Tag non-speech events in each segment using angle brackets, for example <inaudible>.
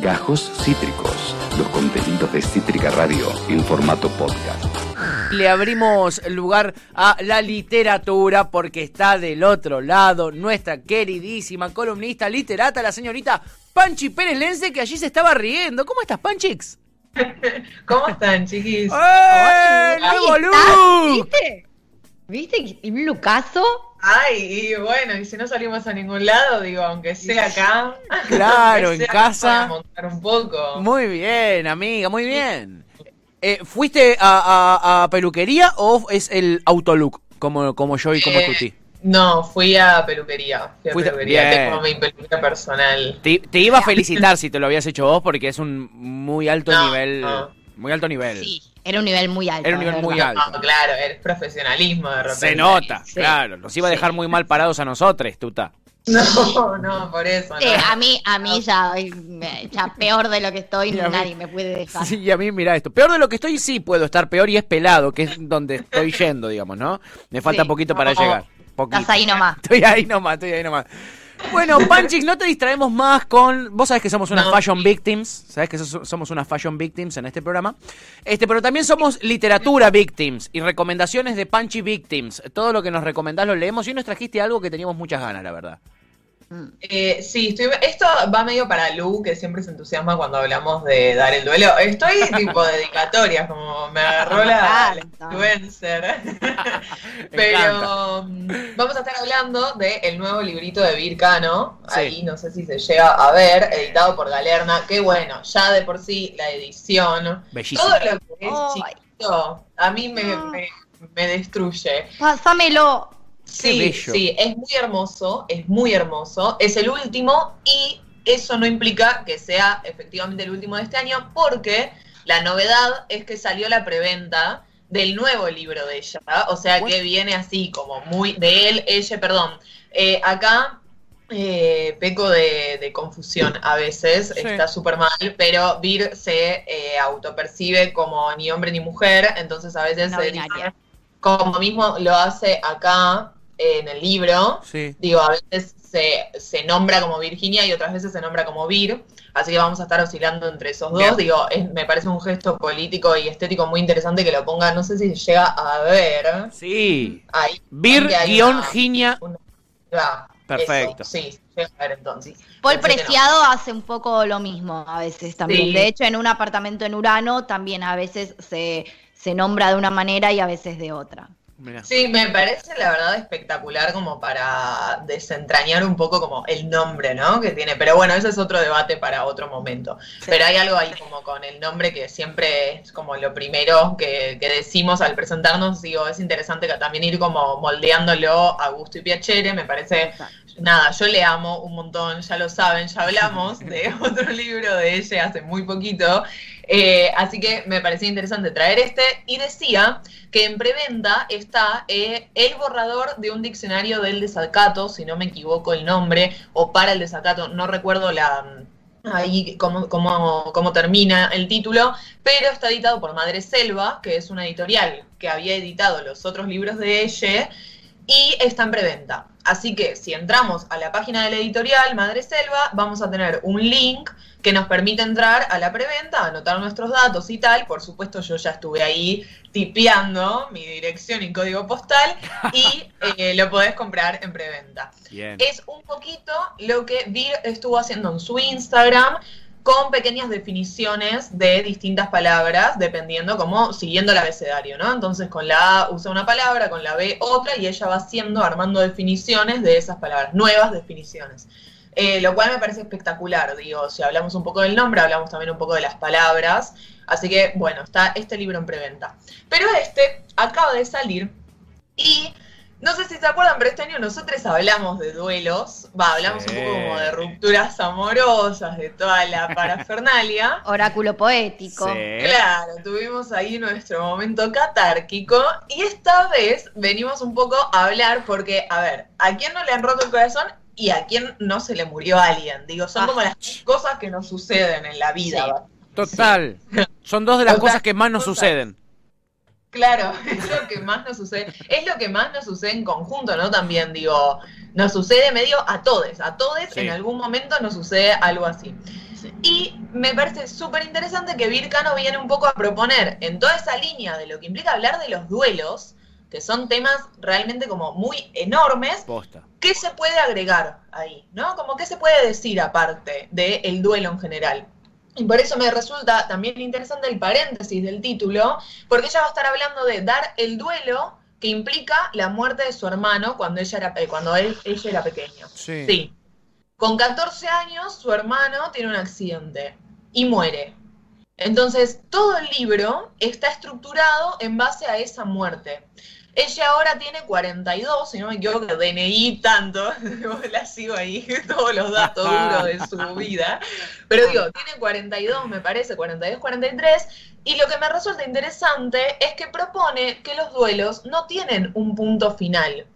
Gajos Cítricos, los contenidos de Cítrica Radio en formato podcast. Le abrimos lugar a la literatura porque está del otro lado nuestra queridísima columnista literata, la señorita Panchi Pérez Lense, que allí se estaba riendo. ¿Cómo estás, Panchix? <laughs> ¿Cómo están, chiquis? ¡Eh! ¡Nuevo look! ¿Viste? ¿Viste? ¿Y un lucaso? Ay, y bueno, y si no salimos a ningún lado, digo, aunque sea acá. <laughs> Claro, en sea casa. Para montar un poco. Muy bien, amiga, muy bien. Eh, ¿Fuiste a, a- a peluquería o es el autolook como, como yo y como Eh, Tuti? No, fui a peluquería. Fui a Fuiste- peluquería. bien. Tengo mi peluquería personal. Te, te iba a <laughs> felicitar si te lo habías hecho vos porque es un muy alto No, nivel. no. Muy alto nivel. Sí, era un nivel muy alto. Era un nivel muy alto. No, claro, es profesionalismo de repente. Se nota, Sí. claro. Nos iba a dejar muy mal parados a nosotros, tuta. No, <laughs> no, por eso. Sí, no. a mí, a mí ya, ya peor de lo que estoy, mí- nadie me puede dejar. Sí, y a mí, mira esto. Peor de lo que estoy, sí puedo estar peor y es pelado, que es donde estoy yendo, digamos, ¿no? Me falta Sí. poquito para No. llegar. Poquito. Estás ahí nomás. Estoy ahí nomás, estoy ahí nomás. Bueno, Panchix, no te distraemos más con. Vos sabés que somos unas No. fashion victims. Sabés que so- somos unas fashion victims en este programa. Este, pero también somos literatura victims y recomendaciones de Panchi victims. Todo lo que nos recomendás lo leemos y hoy nos trajiste algo que teníamos muchas ganas, la verdad. Eh, sí, estoy, esto va medio para Lu, que siempre se entusiasma cuando hablamos de dar el duelo. Estoy <laughs> tipo dedicatorias, como me agarró la, la <laughs> influencer. <laughs> Pero mm, vamos a estar hablando del nuevo librito de Vircano. Sí. Ahí no sé si se llega a ver, editado por Galerna. Que bueno, ya de por sí la edición. Bellísimo. Todo lo que es Ay. chiquito, a mí me, Ah. me, me destruye. Pásamelo. Sí, bello. sí, es muy hermoso, es muy hermoso. Es el último y eso no implica que sea efectivamente el último de este año porque la novedad es que salió la preventa del nuevo libro de ella, o sea que viene así como muy de él, ella, perdón. Eh, acá eh, peco de, de confusión a veces, Sí. está súper mal, pero Vir se eh, autopercibe como ni hombre ni mujer, entonces a veces No se dice, como mismo lo hace acá en el libro, Sí. digo, a veces se, se nombra como Virginia y otras veces se nombra como Vir, así que vamos a estar oscilando entre esos dos. Bien. Digo, es- me parece un gesto político y estético muy interesante que lo ponga, no sé si llega a ver. Sí. Ahí. Vir ahí hay guion una- Giña. una- va, Perfecto. eso, sí, llega a ver entonces. Paul Pensé que no. Preciado hace un poco lo mismo a veces también. Sí. De hecho, en un apartamento en Urano también a veces se, se nombra de una manera y a veces de otra. Mirá. Sí, me parece la verdad espectacular como para desentrañar un poco como el nombre, ¿no? Que tiene. Pero bueno, ese es otro debate para otro momento. Pero hay algo ahí como con el nombre que siempre es como lo primero que, que decimos al presentarnos. Digo, es interesante que también ir como moldeándolo a gusto y piacere. Me parece Nada, yo le amo un montón, ya lo saben, ya hablamos <laughs> de otro libro de ella hace muy poquito, eh, así que me parecía interesante traer este. Y decía que en preventa está eh, el borrador de un diccionario del desacato, si no me equivoco el nombre, o para el desacato, no recuerdo la ahí cómo, cómo, cómo termina el título, pero está editado por Madre Selva, que es una editorial que había editado los otros libros de ella y está en preventa. Así que si entramos a la página de la editorial Madre Selva, vamos a tener un link que nos permite entrar a la preventa, anotar nuestros datos y tal. Por supuesto, yo ya estuve ahí tipeando mi dirección y código postal <laughs> y eh, lo podés comprar en preventa. Bien. Es un poquito lo que Vir estuvo haciendo en su Instagram con pequeñas definiciones de distintas palabras, dependiendo como siguiendo el abecedario, ¿no? Entonces con la A usa una palabra, con la B otra, y ella va haciendo, armando definiciones de esas palabras, nuevas definiciones. Eh, lo cual me parece espectacular, digo, si hablamos un poco del nombre, hablamos también un poco de las palabras, así que bueno, está este libro en preventa. Pero este acaba de salir y no sé si se acuerdan, pero este año nosotros hablamos de duelos, va, hablamos Sí. un poco como de rupturas amorosas, de toda la parafernalia. <laughs> Oráculo poético. Sí. Claro, tuvimos ahí nuestro momento catárquico y esta vez venimos un poco a hablar porque, a ver, ¿a quién no le han roto el corazón y a quién no se le murió alguien? Digo, son Ah. como las cosas que nos suceden en la vida. Total. Son dos de las Total, cosas que más nos total. suceden. Claro, <laughs> es lo que más nos sucede, es lo que más nos sucede en conjunto, ¿no? También digo, nos sucede medio a todos, a todos Sí. en algún momento nos sucede algo así. Sí. Y Y me parece súper interesante que Vircano viene un poco a proponer en toda esa línea de lo que implica hablar de los duelos, que son temas realmente como muy enormes, Posta. ¿qué se puede agregar ahí? ¿No? Como qué se puede decir aparte del duelo en general. Y por eso me resulta también interesante el paréntesis del título, porque ella va a estar hablando de dar el duelo que implica la muerte de su hermano cuando ella era, cuando él, ella era pequeño. Sí. Sí. Con 14 años, su hermano tiene un accidente y muere. Entonces, todo el libro está estructurado en base a esa muerte. Ella ahora tiene 42, si no me equivoco, DNI tanto, <laughs> la sigo ahí, <laughs> todos los datos duros de su <laughs> vida. Pero digo, tiene 42, me parece, 42, 43, y lo que me resulta interesante es que propone que los duelos no tienen un punto final.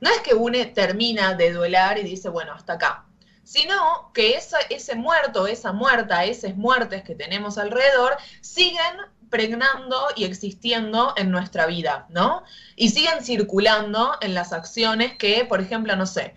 No es que uno termina de duelar y dice, bueno, hasta acá sino que esa, ese muerto, esa muerta, esas muertes que tenemos alrededor siguen pregnando y existiendo en nuestra vida, ¿no? Y siguen circulando en las acciones que, por ejemplo, no sé,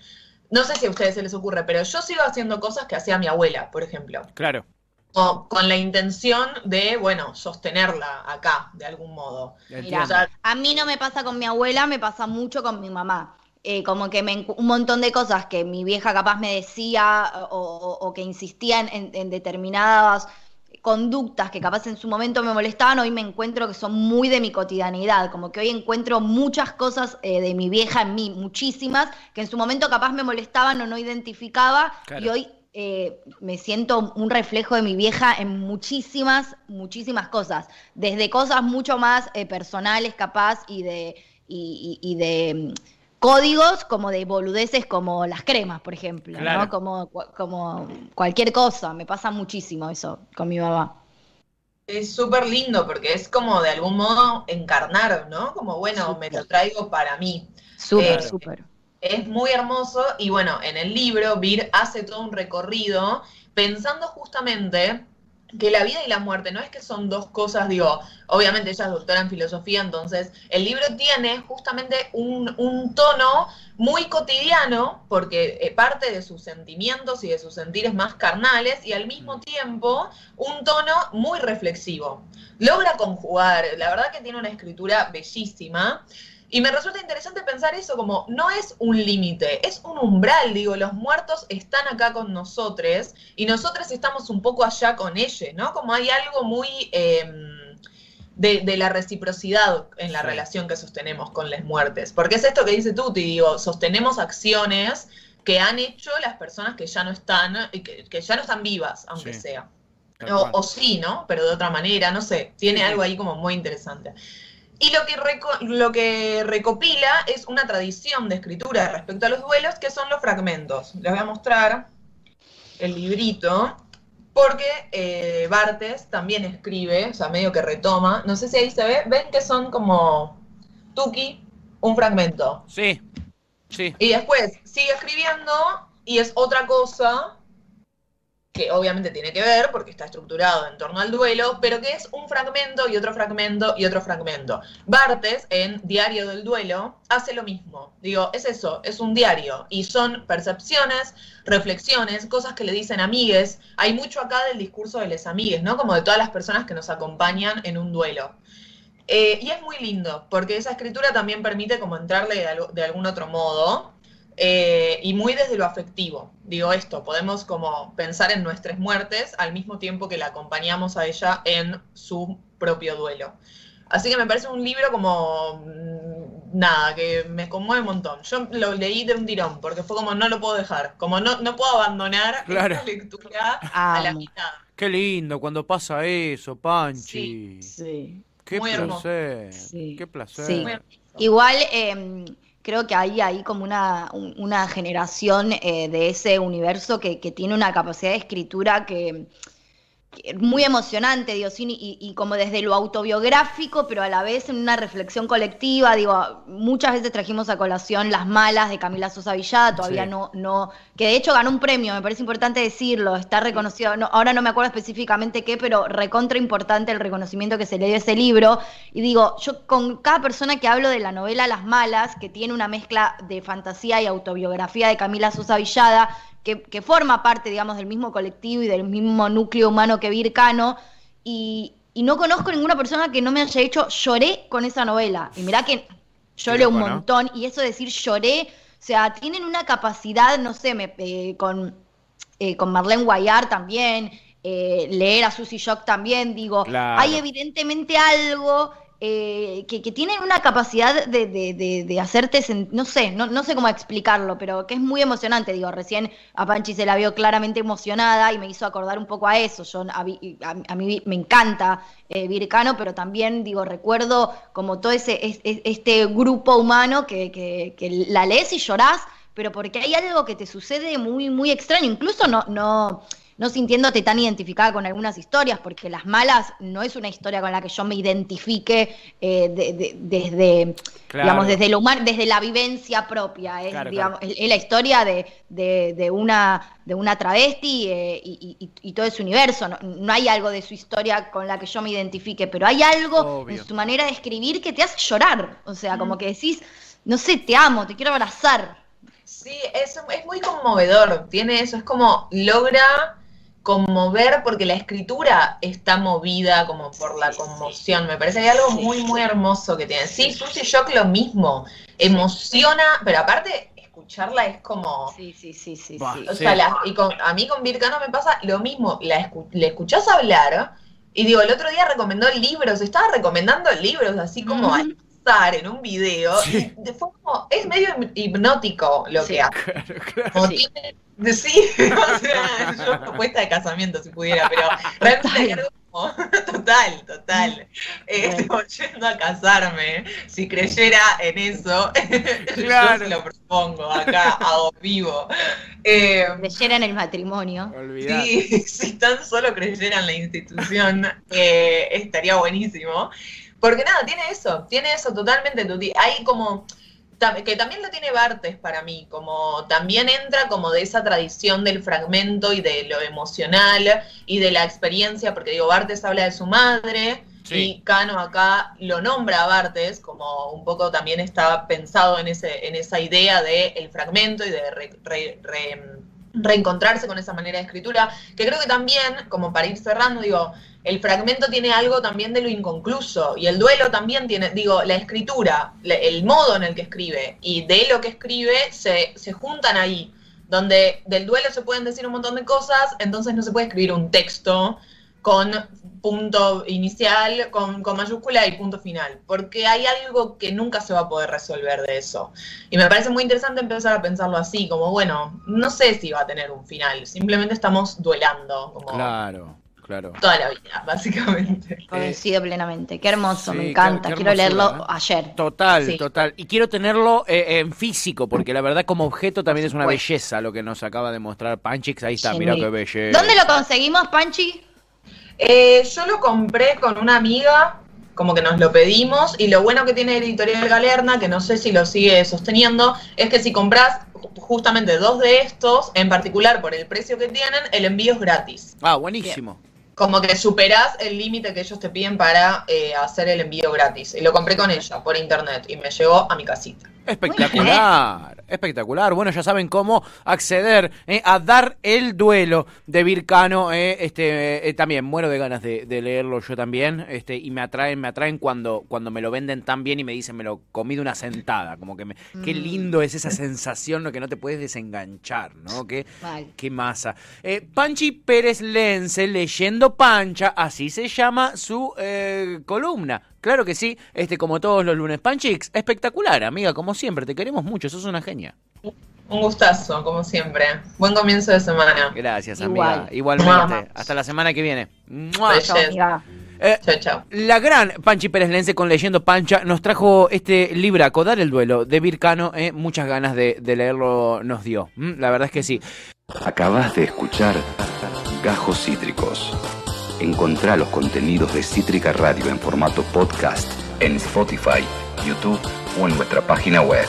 no sé si a ustedes se les ocurre, pero yo sigo haciendo cosas que hacía mi abuela, por ejemplo. Claro. O con la intención de, bueno, sostenerla acá, de algún modo. Mira, O sea, a mí no me pasa con mi abuela, me pasa mucho con mi mamá. Eh, como que me, un montón de cosas que mi vieja capaz me decía o, o- o que insistía en, en- en determinadas conductas que capaz en su momento me molestaban, hoy me encuentro que son muy de mi cotidianidad, como que hoy encuentro muchas cosas eh, de mi vieja en mí, muchísimas, que en su momento capaz me molestaban o no identificaba, Claro. y hoy eh, me siento un reflejo de mi vieja en muchísimas, muchísimas cosas, desde cosas mucho más eh, personales capaz y de, y, y- y de mm, códigos como de boludeces como las cremas, por ejemplo, Claro. ¿no? Como, como cualquier cosa, me pasa muchísimo eso con mi mamá. Es súper lindo porque es como de algún modo encarnar, ¿no? Como, bueno, me lo traigo para mí. Súper, Eh, súper. Es muy hermoso y bueno, en el libro Vir hace todo un recorrido pensando justamente que la vida y la muerte no es que son dos cosas, digo, obviamente ella es doctora en filosofía, entonces el libro tiene justamente un, un tono muy cotidiano, porque eh, parte de sus sentimientos y de sus sentires más carnales, y al mismo tiempo un tono muy reflexivo. Logra conjugar, la verdad que tiene una escritura bellísima. Y me resulta interesante pensar eso como no es un límite, es un umbral, digo, los muertos están acá con nosotros y nosotros estamos un poco allá con ellos, ¿no? Como hay algo muy eh, de, de la reciprocidad en la relación que sostenemos con las muertes. Porque es esto que dice Tuti, digo, sostenemos acciones que han hecho las personas que ya no están, y que, que ya no están vivas, aunque Sí. sea. O, sí, ¿no? Pero de otra manera, no sé, tiene sí. algo ahí como muy interesante. Y lo que, reco- lo que recopila es una tradición de escritura respecto a los duelos, que son los fragmentos. Les voy a mostrar el librito, porque eh, Bartes también escribe, o sea, medio que retoma. No sé si ahí se ve, ven que son como Tuki, un fragmento. Sí. Sí. Y después sigue escribiendo y es otra cosa que obviamente tiene que ver porque está estructurado en torno al duelo, pero que es un fragmento y otro fragmento y otro fragmento. Bartes en Diario del Duelo hace lo mismo. Digo, es eso, es un diario y son percepciones, reflexiones, cosas que le dicen amigues. Hay mucho acá del discurso de les amigues, ¿no? Como de todas las personas que nos acompañan en un duelo. Eh, y es muy lindo, porque esa escritura también permite como entrarle de, algún otro modo, eh, y muy desde lo afectivo. Digo esto, podemos como pensar en nuestras muertes al mismo tiempo que la acompañamos a ella en su propio duelo. Así que me parece un libro como mm, nada, que me conmueve un montón. Yo lo leí de un tirón, porque fue como no lo puedo dejar, como no, no puedo abandonar Claro. esta lectura a la mitad. Qué lindo cuando pasa eso, Panchi. Sí. Qué Muy hermoso. placer. Sí. Qué placer. Sí. Muy hermoso. Igual eh, creo que hay ahí como una, un- una generación eh, de ese universo que, que tiene una capacidad de escritura que, muy emocionante, digo, sí, y, y como desde lo autobiográfico, pero a la vez en una reflexión colectiva, digo, muchas veces trajimos a colación Las Malas de Camila Sosa Villada, todavía Sí. no, no, que de hecho ganó un premio, me parece importante decirlo, está reconocido, no, ahora no me acuerdo específicamente qué, pero recontra importante el reconocimiento que se le dio a ese libro. Y digo, yo con cada persona que hablo de la novela Las Malas, que tiene una mezcla de fantasía y autobiografía de Camila Sosa Villada, que, que forma parte, digamos, del mismo colectivo y del mismo núcleo humano que Vircano, y, y no conozco ninguna persona que no me haya hecho lloré con esa novela. Y mirá que lloré un montón, y eso de decir lloré, o sea, tienen una capacidad, no sé, me, eh, con, eh, con Marlene Guayar también, eh, leer a Susie Shock también, digo, hay evidentemente algo eh, que, tienen una capacidad de, hacerte, no sé, no, sé cómo explicarlo, pero que es muy emocionante. Digo, recién a Panchi se la vio claramente emocionada y me hizo acordar un poco a eso. Yo, a, mí me encanta eh, Vircano, pero también, digo, recuerdo como todo ese este grupo humano que, que, la lees y llorás, pero porque hay algo que te sucede muy, muy extraño. Incluso no, no no sintiéndote tan identificada con algunas historias, porque Las Malas no es una historia con la que yo me identifique eh, desde, digamos, desde, lo desde la vivencia propia. Es, la historia de, una, de una travesti eh, y, todo ese universo. No, hay algo de su historia con la que yo me identifique, pero hay algo en su manera de escribir que te hace llorar. O sea, como que decís, no sé, te amo, te quiero abrazar. Sí, es, es muy conmovedor, tiene eso, es como logra conmover porque la escritura está movida como por la conmoción. Me parece que hay algo muy, muy hermoso que tiene. Sí, Susy Shock lo mismo. Emociona, pero aparte escucharla es como... Sí, sí, sí, sí. O sea, y a mí con Vircano me pasa lo mismo. La le escuchás hablar y digo, el otro día recomendó libros, estaba recomendando libros así como... en un video, fue como, es medio hipnótico lo que hace. Claro, Sí, <laughs> o sea, yo propuesta de casamiento si pudiera, pero realmente <laughs> total, total. Estoy yendo a casarme. Si creyera en eso, <laughs> yo se lo propongo acá, hago vivo. Eh, creyera en el matrimonio. Sí, si tan solo creyera en la institución, eh, estaría buenísimo. Porque nada, tiene eso, tiene eso totalmente. Hay como que también lo tiene Bartes para mí, como también entra como de esa tradición del fragmento y de lo emocional y de la experiencia, porque digo, Bartes habla de su madre y Cano acá lo nombra a Bartes, como un poco también está pensado en, ese, en esa idea del el fragmento y de reencontrarse con esa manera de escritura, que creo que también, como para ir cerrando, digo, el fragmento tiene algo también de lo inconcluso y el duelo también tiene, digo, la escritura, el modo en el que escribe y de lo que escribe se, se juntan ahí, donde del duelo se pueden decir un montón de cosas, entonces no se puede escribir un texto con punto inicial, con, con, mayúscula y punto final, porque hay algo que nunca se va a poder resolver de eso. Y me parece muy interesante empezar a pensarlo así, como bueno, no sé si va a tener un final, simplemente estamos duelando. Como, claro. Claro. Toda la vida, básicamente. <laughs> Coincido plenamente. Qué hermoso, me encanta. quiero leerlo ayer. Total, total. Y quiero tenerlo eh, en físico, porque la verdad, como objeto también es una belleza lo que nos acaba de mostrar Panchix. Ahí está, mira qué belleza. ¿Dónde lo conseguimos, Panchi? Eh, yo lo compré con una amiga, como que nos lo pedimos, y lo bueno que tiene Editorial Galerna, que no sé si lo sigue sosteniendo, es que si compras justamente dos de estos, en particular por el precio que tienen, el envío es gratis. Ah, buenísimo como que superás el límite que ellos te piden para eh, hacer el envío gratis. Y lo compré con ella por internet y me llegó a mi casita. Espectacular, espectacular. Bueno, ya saben cómo acceder eh, a dar el duelo de Vircano. Eh, este, eh, también muero de ganas de, leerlo yo también. Este, y me atraen, me atraen cuando, cuando me lo venden tan bien y me dicen me lo comí de una sentada. Como que me, qué mm. lindo es esa sensación, lo que no te puedes desenganchar, ¿no? Qué, qué masa. Panchi Pérez Lense leyendo Pancha, así se llama su columna. Claro que sí, este como todos los lunes. Panchix, espectacular, amiga, como siempre, te queremos mucho, sos una genia. Un gustazo, como siempre. Buen comienzo de semana. Gracias, amiga. Igualmente. Hasta la semana que viene. Chao, eh, chao, La gran Panchi Pérez Lense con Leyendo Pancha nos trajo este libraco, Dar el Duelo, de Vircano. Eh, muchas ganas de, de leerlo nos dio. Mm, la verdad es que sí. Acabas de escuchar Gajos Cítricos. Encontrá los contenidos de Cítrica Radio en formato podcast en Spotify, YouTube o en nuestra página web.